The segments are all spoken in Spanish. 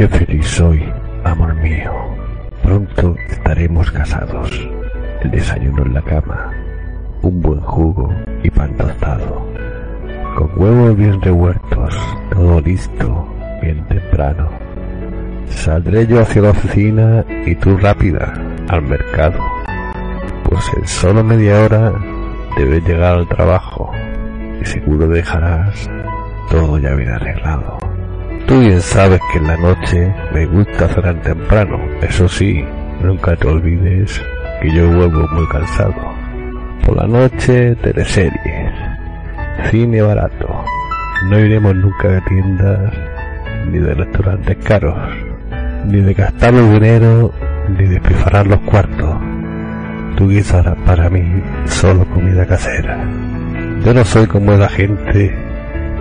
Qué feliz soy, amor mío. Pronto estaremos casados. El desayuno en la cama, un buen jugo y pan tostado. Con huevos bien revueltos, todo listo, bien temprano. Saldré yo hacia la oficina y tú rápida al mercado. Pues en solo media hora debes llegar al trabajo y seguro dejarás todo ya bien arreglado. Tú bien sabes que en la noche me gusta cenar temprano, eso sí, nunca te olvides que yo vuelvo muy cansado. Por la noche, teleseries, cine barato. No iremos nunca de tiendas ni de restaurantes caros, ni de gastar el dinero, ni de pifarar los cuartos. Tú guisarás para mí solo comida casera. Yo no soy como la gente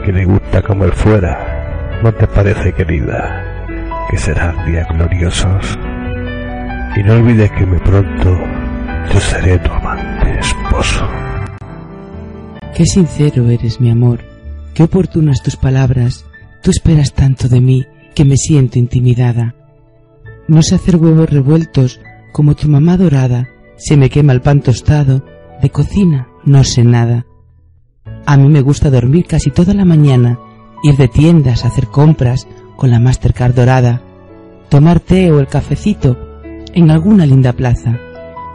que le gusta comer fuera. ¿No te parece, querida, que serán días gloriosos? Y no olvides que muy pronto yo seré tu amante esposo. Qué sincero eres, mi amor. Qué oportunas tus palabras. Tú esperas tanto de mí que me siento intimidada. No sé hacer huevos revueltos como tu mamá dorada. Se me quema el pan tostado. De cocina no sé nada. A mí me gusta dormir casi toda la mañana, ir de tiendas, hacer compras con la Mastercard dorada, tomar té o el cafecito en alguna linda plaza,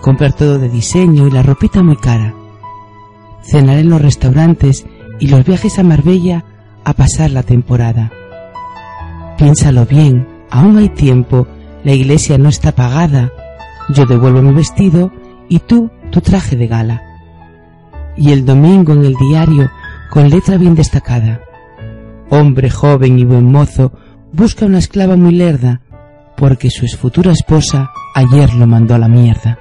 comprar todo de diseño y la ropita muy cara, cenar en los restaurantes y los viajes a Marbella a pasar la temporada. Piénsalo bien, aún hay tiempo, la iglesia no está pagada, yo devuelvo mi vestido y tú tu traje de gala. Y el domingo en el diario, con letra bien destacada. Hombre joven y buen mozo busca una esclava muy lerda, porque su futura esposa ayer lo mandó a la mierda.